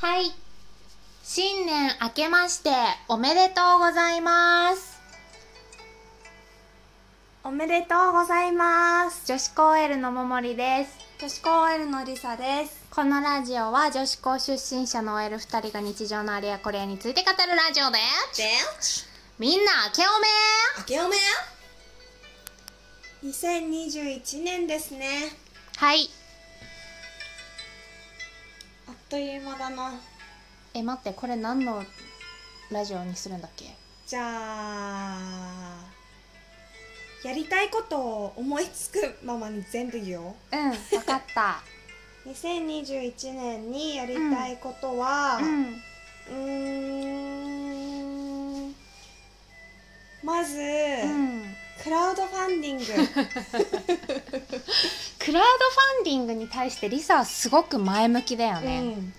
はい。新年明けましておめでとうございます。おめでとうございます。女子高 L のももりです。女子高 L のりさです。このラジオは女子高出身者の OL2 人が日常のあれやこれやについて語るラジオです。で、みんな明けおめ明けおめ2021年ですね。はい。という間だな。え、待って、これ何のラジオにするんだっけ？じゃあ、やりたいことを思いつくままに全部言おう。うん、わかった。2021年にやりたいことは、う。うんーん、まず、うん。クラウドファンディング。クラウドファンディングに対してリサはすごく前向きだよね。うん、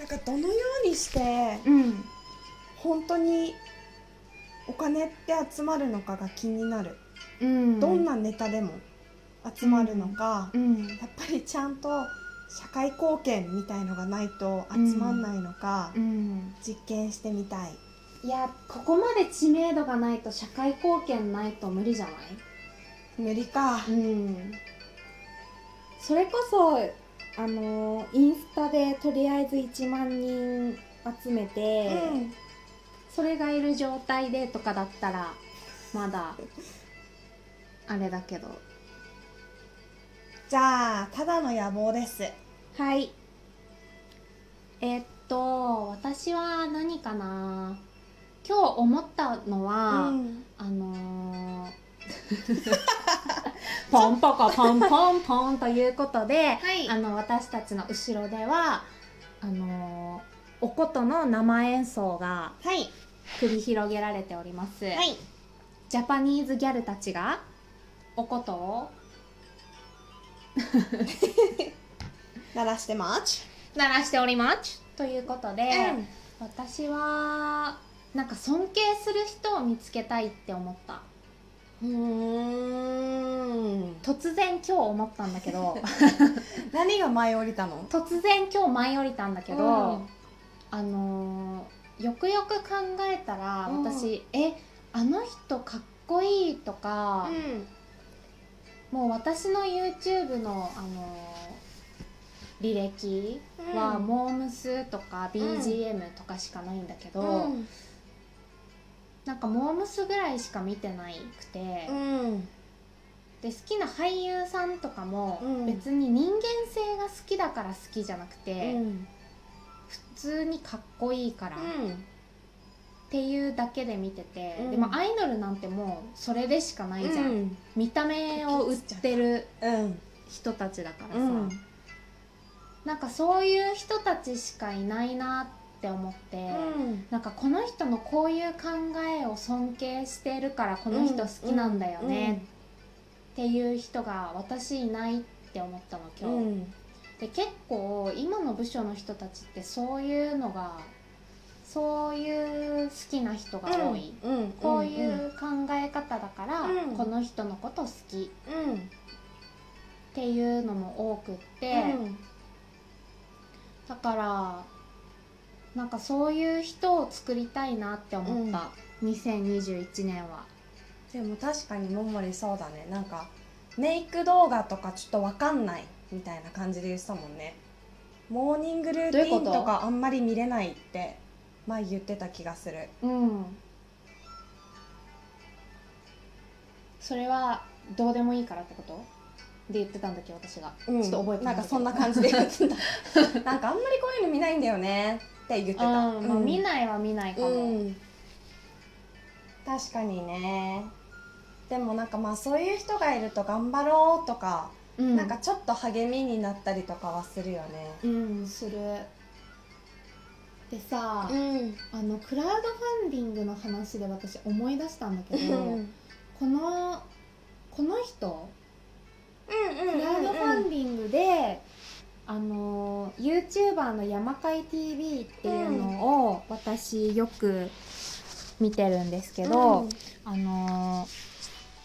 なんかどのようにしてうん。本当にお金って集まるのかが気になる、うん。どんなネタでも集まるのか、うん。やっぱりちゃんと社会貢献みたいのがないと集まんないのか、うん。実験してみたいいや、ここまで知名度がないと社会貢献ないと無理じゃない？無理か、うん。それこそ、あの、インスタでとりあえず1万人集めて、うんそれがいる状態でとかだったら、まだ、あれだけど。じゃあただの野望ですはい。えっと、私は何かな？今日思ったのは、うん。あのー ポンポコポンポンポンということで、はい。あの私たちの後ろではあのーお琴の生演奏がはい。繰り広げられております、はい。ジャパニーズギャルたちがお琴を 鳴らしてます。鳴らしております。ということで、うん。私はなんか尊敬する人を見つけたいって思った。うーん。突然今日思ったんだけど。何が舞い降りたの？突然今日舞い降りたんだけど、うん。あのーよくよく考えたら、うん。私えあの人かっこいいとか、もう私の YouTube の、あのー履歴は、うん。モームスとか BGM とかしかないんだけど、うんなんかモームスぐらいしか見てないくて、うん。で好きな俳優さんとかも、うん。別に人間性が好きだから好きじゃなくて、うん。普通にかっこいいから、うん。っていうだけで見てて、うん。でもアイドルなんてもうそれでしかないじゃん、うん。見た目を売ってるうん。人たちだからさ、うん。なんかそういう人たちしかいないなって思って、なんかこの人のこういう考えを尊敬してるからこの人好きなんだよねっていう人が私いないって思ったの今日、うん。で結構今の部署の人たちってそういうのがそういう好きな人が多い、うん。こういう考え方だから、うん。この人のこと好き。うん。っていうのも多くって、うん。だからなんかそういう人を作りたいなって思った、2021年は。でも確かにももりそうだね。なんかメイク動画とかちょっとわかんないみたいな感じで言ってたもんね。モーニングルーティンとかあんまり見れないって前言ってた気がする。うん。それはどうでもいいからってこと？で言ってたんだっけ私が、うん。ちょっと覚えてなんかそんな感じで言ってた。なんかあんまりこういうの見ないんだよねって言ってた。うん、まあ、見いないは見ないかも、うん。確かにね。でもなんかまあそういう人がいると頑張ろうとか、うん。なんかちょっと励みになったりとかはするよね。うん。する。でさ、ん。あのクラウドファンディングの話で私思い出したんだけど、このこの人クラウドファンディングで、あの YouTuber の山海 TV っていうのを私よく見てるんですけど、あの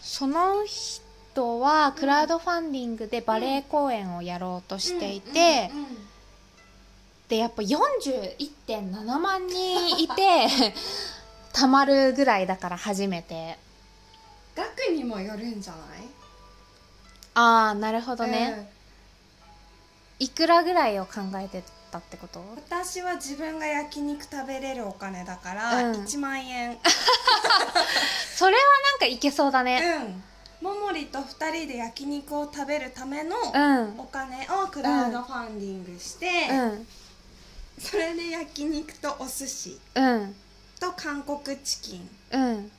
その人はクラウドファンディングでバレエ公演をやろうとしていて、でやっぱ41.7万人いて たまるぐらいだから初めて。額にもよるんじゃない？ああなるほどね、いくらぐらいを考えてたってこと？私は自分が焼肉食べれるお金だからうん。1万円、それはなんかいけそうだね。うん。ももりと2人で焼肉を食べるためのうん。お金をクラウドファンディングして、うん。それで焼肉とお寿司うん。と韓国チキンうん。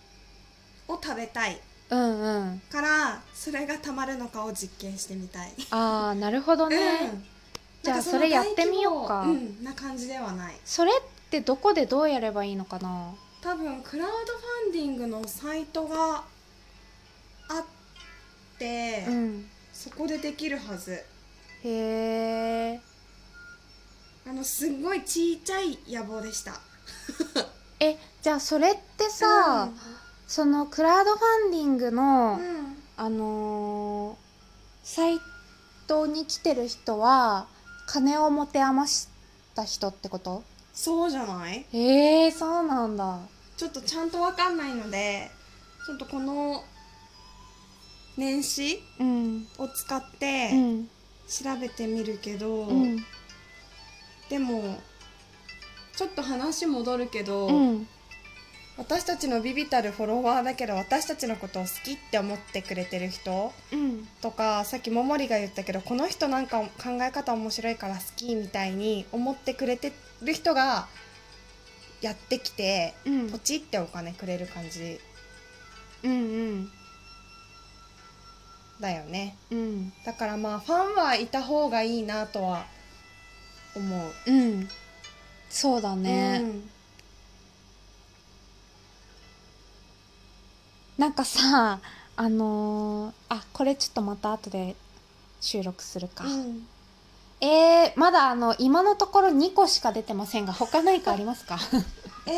を食べたいうんうん。からそれがたまるのかを実験してみたい、ああなるほどね、うん。じゃあそれやってみようか。うん、な感じではない。それってどこでどうやればいいのかな？多分クラウドファンディングのサイトがあって、うん。そこでできるはず。へえあのすっごいちっちゃい野望でした。えじゃあそれってさ、そのクラウドファンディングの、うん。あのーサイトに来てる人は金を持て余した人ってこと？そうじゃない？へえそうなんだ。ちょっとちゃんとわかんないのでちょっとこの年始うん。を使っうてん。調べてみるけど、うん。でもちょっと話戻るけど、うん私たちのビビたるフォロワーだけど私たちのことを好きって思ってくれてる人うん。とかさっきももりが言ったけどこの人なんか考え方面白いから好きみたいに思ってくれてる人がやってきてうん。ポチってお金くれる感じ。うんうん。だよねうんだからまあファンはいた方がいいなとは思ううんそうだね、うんなんかさあのーあこれちょっとまた後で収録するか、うん。えー、まだあの今のところ2個しか出てませんが他何かありますか？えー、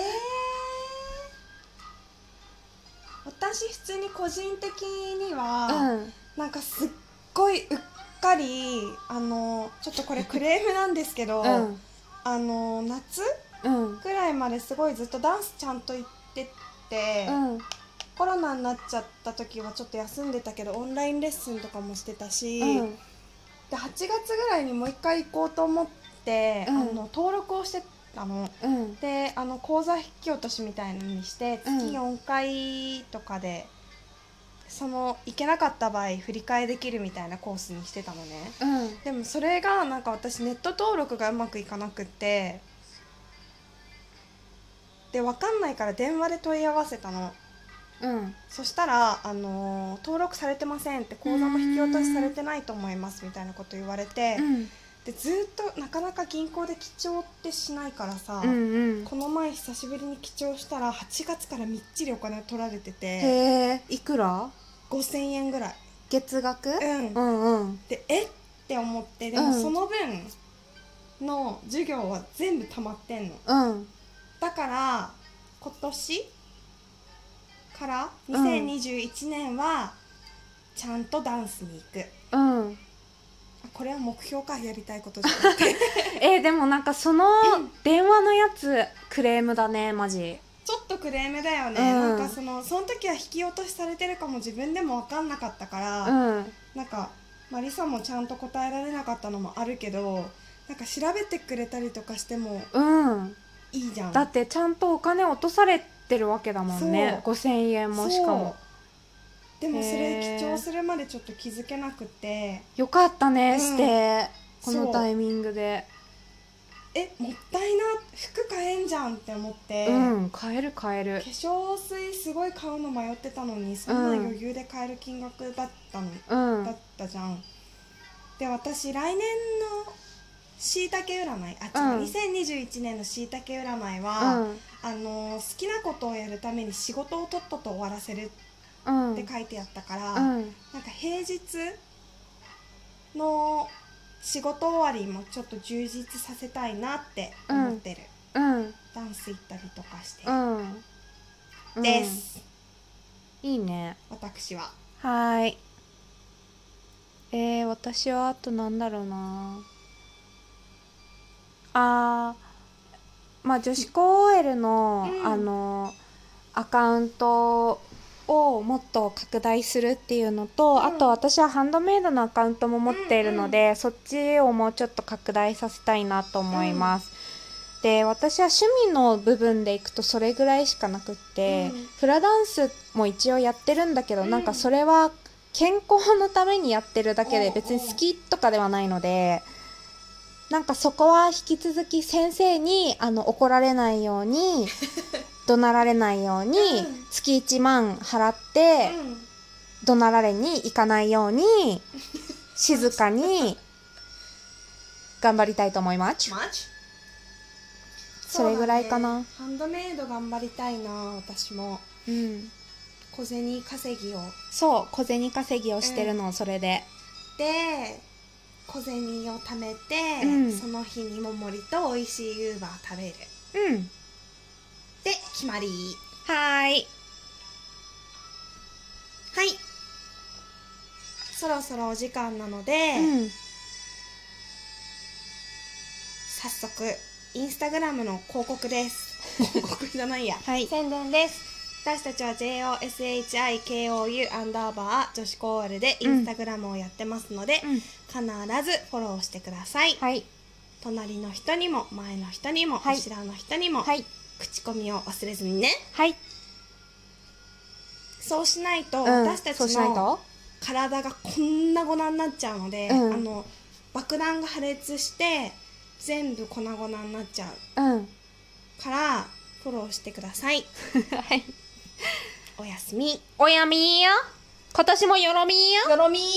私普通に個人的には、うん。なんかすっごいうっかりあのちょっとこれクレームなんですけど、うん。あの夏うん。ぐらいまですごいずっとダンスちゃんと行ってて、うんコロナになっちゃった時はちょっと休んでたけどオンラインレッスンとかもしてたし、うん。で8月ぐらいにもう一回行こうと思って、うん。あの登録をしてたの。うん。であの口座引き落としみたいのにして月うん。4回とかで、その行けなかった場合振り替えできるみたいなコースにしてたのね。うん。でもそれがなんか私ネット登録がうまくいかなくってで分かんないから電話で問い合わせたのうん。そしたら、あのー登録されてませんって口座も引き落としされてないと思いますみたいなこと言われて、うん。でずっとなかなか銀行で記帳ってしないからさ、うんうん。この前久しぶりに記帳したら8月からみっちりお金取られててへえいくら？5000円ぐらい。月額？うん。うんうん。でえ？って思ってでもうん。その分の授業は全部溜まってんの。うん。だから今年からうん。2021年はちゃんとダンスに行く、うん。あこれは目標かやりたいことじゃなくて。えーでもなんかその 電話のやつクレームだねマジ。ちょっとクレームだよね、うん。なんかそのその時は引き落としされてるかも自分でも分かんなかったから、うん。なんかマリサもちゃんと答えられなかったのもあるけどなんか調べてくれたりとかしてもうん。いいじゃん。だってちゃんとお金落とされてるわけだもんね。そう。5000円もしかも。でもそれ記帳するまでちょっと気づけなくて。よかったね、うん。してこのタイミングで。えもったいな。服買えんじゃんって思って、うん買える買える。化粧水すごい買うの迷ってたのにそんな余裕で買える金額だったの、うん。だったじゃん。で私来年のしいたけ占い。あ違う、うん2021年のしいたけ占いうは、ん。あの好きなことをやるために仕事をとっとと終わらせるうん。って書いてあったから、うん。なんか平日の仕事終わりもちょっと充実させたいなって思ってる、うん。ダンス行ったりとかして、うん。です、うんいいね。私は。はーい。えー、私はあとなんだろうなあーまあ女子高 OL の、うん。あのアカウントをもっと拡大するっていうのと、うん。あと私はハンドメイドのアカウントも持っているので、そっちをもうちょっと拡大させたいなと思います。で私は趣味の部分でいくとそれぐらいしかなくって、うん。フラダンスも一応やってるんだけど、うん。なんかそれは健康のためにやってるだけで別に好きとかではないのでなんかそこは引き続き先生にあの怒られないように 怒鳴られないように、うん。月1万払って、怒鳴られに行かないように静かに頑張りたいと思います。それぐらいかな。ね。ハンドメイド頑張りたいな私も。うん、小銭稼ぎを。そう小銭稼ぎをしてるの、それで。で小銭を貯めて、うん。その日にももりと美味しいユーバー食べる。うん。で決まり。はーい。はい。そろそろお時間なので、うん。早速インスタグラムの広告です。広告じゃないや、はい。宣伝です私たちは JOSHIKOU アンダーバー女子高 OL でインスタグラムをやってますので、うん。必ずフォローしてください、はい。隣の人にも前の人にも、はい。後ろの人にも、はい。口コミを忘れずにね。はい、そうしないと、うん、私たちの体がこんな粉になっちゃうので、うん。あの爆弾が破裂して全部粉々になっちゃううん。からフォローしてください。はいおやすみ。おやみーよ。今年もよろみーよ。よろみーよ